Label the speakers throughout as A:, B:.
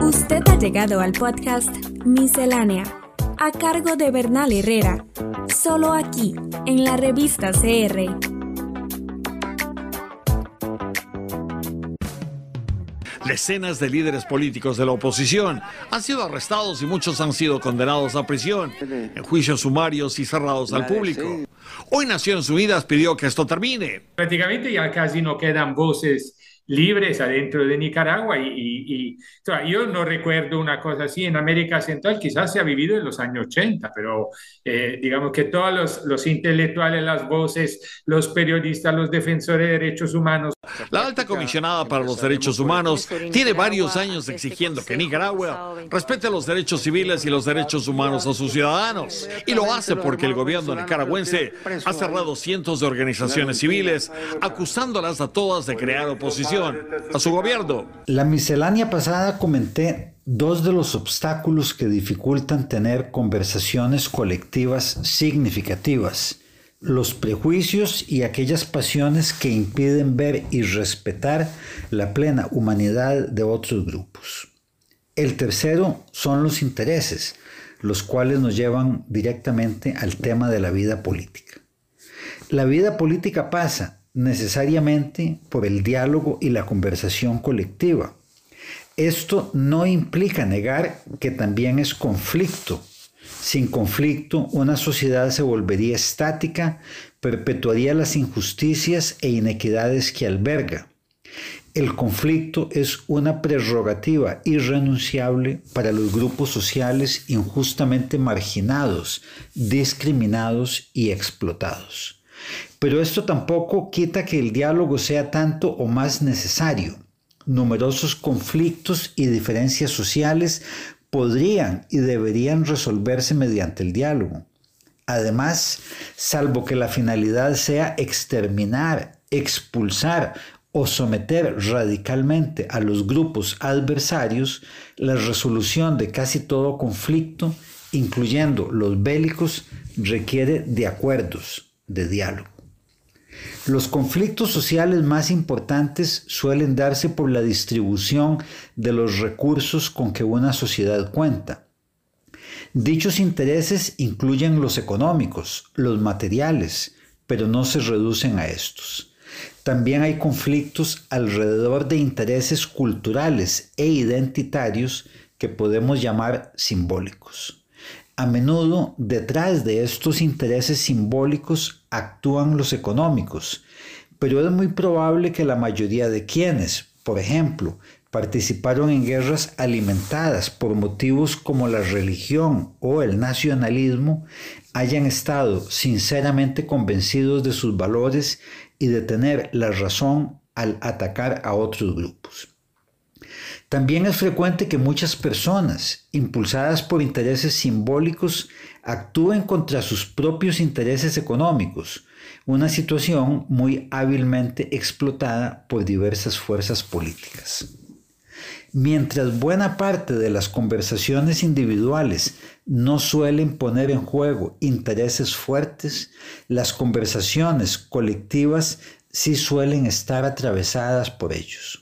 A: Usted ha llegado al podcast Miscelánea, a cargo de Bernal Herrera, solo aquí, en la revista CR.
B: Decenas de líderes políticos de la oposición han sido arrestados y muchos han sido condenados a prisión en juicios sumarios y cerrados al público. Hoy Naciones Unidas pidió que esto termine.
C: Prácticamente ya casi no quedan voces libres adentro de Nicaragua y, yo no recuerdo una cosa así en América Central, quizás se ha vivido en los años 80, pero eh, digamos que todos los, los, intelectuales, las voces, los periodistas, los defensores de derechos humanos.
B: La alta comisionada para los derechos humanos tiene varios años exigiendo que Nicaragua respete los derechos civiles y los derechos humanos a sus ciudadanos. Y lo hace porque el gobierno nicaragüense ha cerrado cientos de organizaciones civiles acusándolas a todas de crear oposición a su gobierno.
D: La miscelánea pasada comenté dos de los obstáculos que dificultan tener conversaciones colectivas significativas, los prejuicios y aquellas pasiones que impiden ver y respetar la plena humanidad de otros grupos. El tercero son los intereses, los cuales nos llevan directamente al tema de la vida política. La vida política pasa necesariamente por el diálogo y la conversación colectiva. Esto no implica negar que también es conflicto. Sin conflicto, una sociedad se volvería estática, perpetuaría las injusticias e inequidades que alberga. El conflicto es una prerrogativa irrenunciable para los grupos sociales injustamente marginados, discriminados y explotados. Pero esto tampoco quita que el diálogo sea tanto o más necesario. Numerosos conflictos y diferencias sociales podrían y deberían resolverse mediante el diálogo. Además, salvo que la finalidad sea exterminar, expulsar o someter radicalmente a los grupos adversarios, la resolución de casi todo conflicto, incluyendo los bélicos, requiere de acuerdos de diálogo. Los conflictos sociales más importantes suelen darse por la distribución de los recursos con que una sociedad cuenta. Dichos intereses incluyen los económicos, los materiales, pero no se reducen a estos. También hay conflictos alrededor de intereses culturales e identitarios que podemos llamar simbólicos. A menudo detrás de estos intereses simbólicos actúan los económicos, pero es muy probable que la mayoría de quienes, por ejemplo, participaron en guerras alimentadas por motivos como la religión o el nacionalismo, hayan estado sinceramente convencidos de sus valores y de tener la razón al atacar a otros grupos. También es frecuente que muchas personas, impulsadas por intereses simbólicos, actúen contra sus propios intereses económicos, una situación muy hábilmente explotada por diversas fuerzas políticas. Mientras buena parte de las conversaciones individuales no suelen poner en juego intereses fuertes, las conversaciones colectivas sí suelen estar atravesadas por ellos.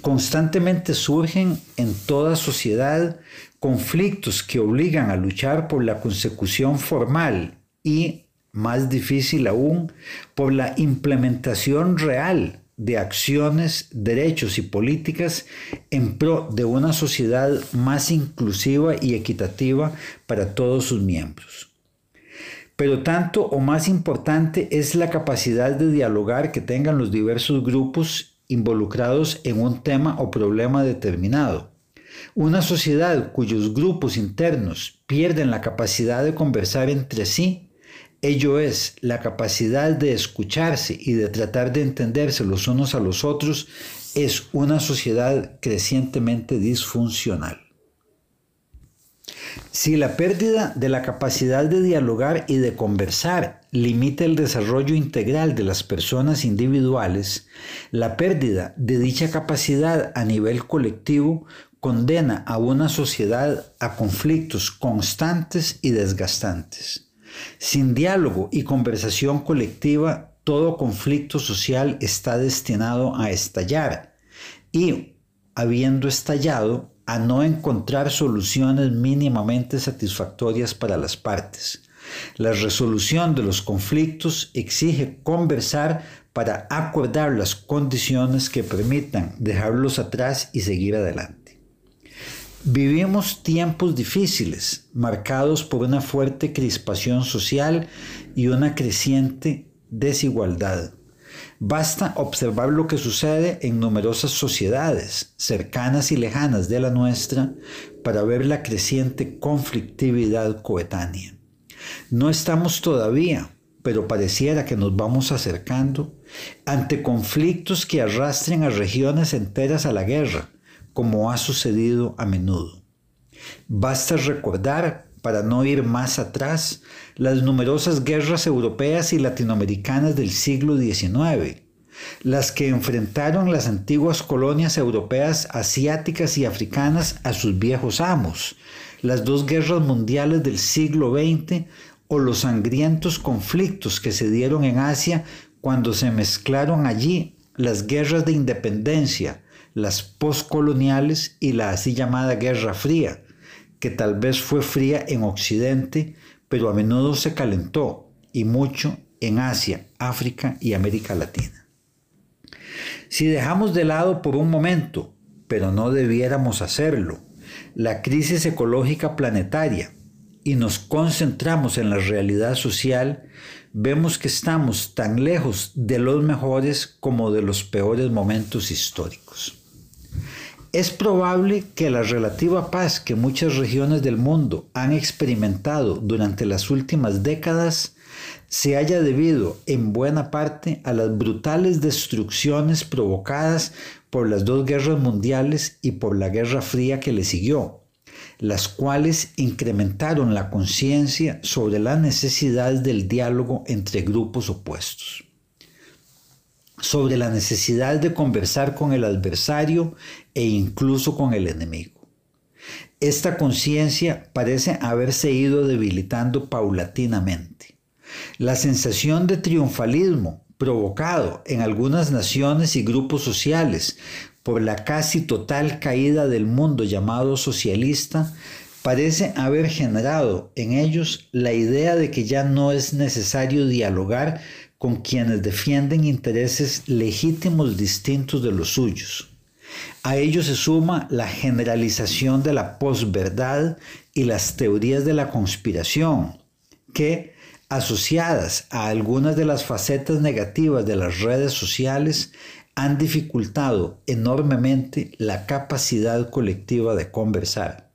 D: Constantemente surgen en toda sociedad conflictos que obligan a luchar por la consecución formal y, más difícil aún, por la implementación real de acciones, derechos y políticas en pro de una sociedad más inclusiva y equitativa para todos sus miembros. Pero tanto o más importante es la capacidad de dialogar que tengan los diversos grupos involucrados en un tema o problema determinado. Una sociedad cuyos grupos internos pierden la capacidad de conversar entre sí, ello es, la capacidad de escucharse y de tratar de entenderse los unos a los otros, es una sociedad crecientemente disfuncional. Si la pérdida de la capacidad de dialogar y de conversar limita el desarrollo integral de las personas individuales, la pérdida de dicha capacidad a nivel colectivo condena a una sociedad a conflictos constantes y desgastantes. Sin diálogo y conversación colectiva, todo conflicto social está destinado a estallar y habiendo estallado a no encontrar soluciones mínimamente satisfactorias para las partes. La resolución de los conflictos exige conversar para acordar las condiciones que permitan dejarlos atrás y seguir adelante. Vivimos tiempos difíciles, marcados por una fuerte crispación social y una creciente desigualdad. Basta observar lo que sucede en numerosas sociedades, cercanas y lejanas de la nuestra, para ver la creciente conflictividad coetánea. No estamos todavía, pero pareciera que nos vamos acercando, ante conflictos que arrastren a regiones enteras a la guerra, como ha sucedido a menudo. Basta recordar, para no ir más atrás, las numerosas guerras europeas y latinoamericanas del siglo XIX, las que enfrentaron las antiguas colonias europeas asiáticas y africanas a sus viejos amos, las dos guerras mundiales del siglo XX o los sangrientos conflictos que se dieron en Asia cuando se mezclaron allí las guerras de independencia, las postcoloniales y la así llamada Guerra Fría, que tal vez fue fría en Occidente, pero a menudo se calentó, y mucho en Asia, África y América Latina. Si dejamos de lado por un momento, pero no debiéramos hacerlo, la crisis ecológica planetaria y nos concentramos en la realidad social, vemos que estamos tan lejos de los mejores como de los peores momentos históricos. Es probable que la relativa paz que muchas regiones del mundo han experimentado durante las últimas décadas se haya debido en buena parte a las brutales destrucciones provocadas por las dos guerras mundiales y por la Guerra Fría que le siguió, las cuales incrementaron la conciencia sobre la necesidad del diálogo entre grupos opuestos sobre la necesidad de conversar con el adversario e incluso con el enemigo. Esta conciencia parece haberse ido debilitando paulatinamente. La sensación de triunfalismo provocado en algunas naciones y grupos sociales por la casi total caída del mundo llamado socialista parece haber generado en ellos la idea de que ya no es necesario dialogar con quienes defienden intereses legítimos distintos de los suyos. A ello se suma la generalización de la posverdad y las teorías de la conspiración, que, asociadas a algunas de las facetas negativas de las redes sociales, han dificultado enormemente la capacidad colectiva de conversar.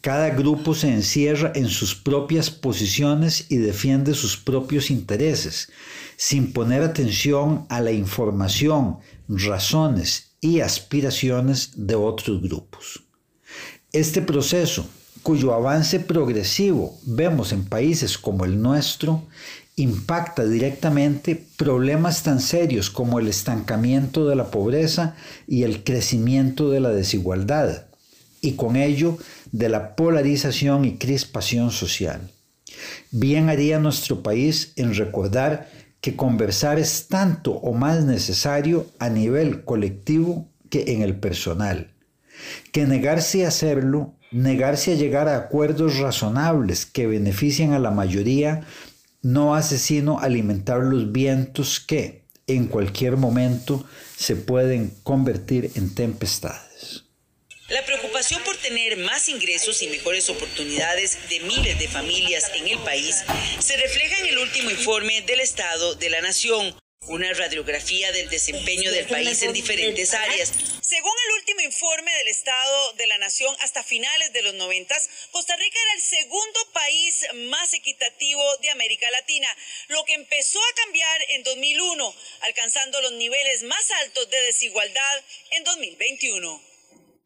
D: Cada grupo se encierra en sus propias posiciones y defiende sus propios intereses, sin poner atención a la información, razones y aspiraciones de otros grupos. Este proceso, cuyo avance progresivo vemos en países como el nuestro, impacta directamente problemas tan serios como el estancamiento de la pobreza y el crecimiento de la desigualdad y con ello de la polarización y crispación social. Bien haría nuestro país en recordar que conversar es tanto o más necesario a nivel colectivo que en el personal, que negarse a hacerlo, negarse a llegar a acuerdos razonables que beneficien a la mayoría, no hace sino alimentar los vientos que, en cualquier momento, se pueden convertir en tempestades.
E: La preocupación por tener más ingresos y mejores oportunidades de miles de familias en el país se refleja en el último informe del Estado de la Nación, una radiografía del desempeño del país en diferentes áreas. Según el último informe del Estado de la Nación, hasta finales de los 90, Costa Rica era el segundo país más equitativo de América Latina, lo que empezó a cambiar en 2001, alcanzando los niveles más altos de desigualdad en 2021.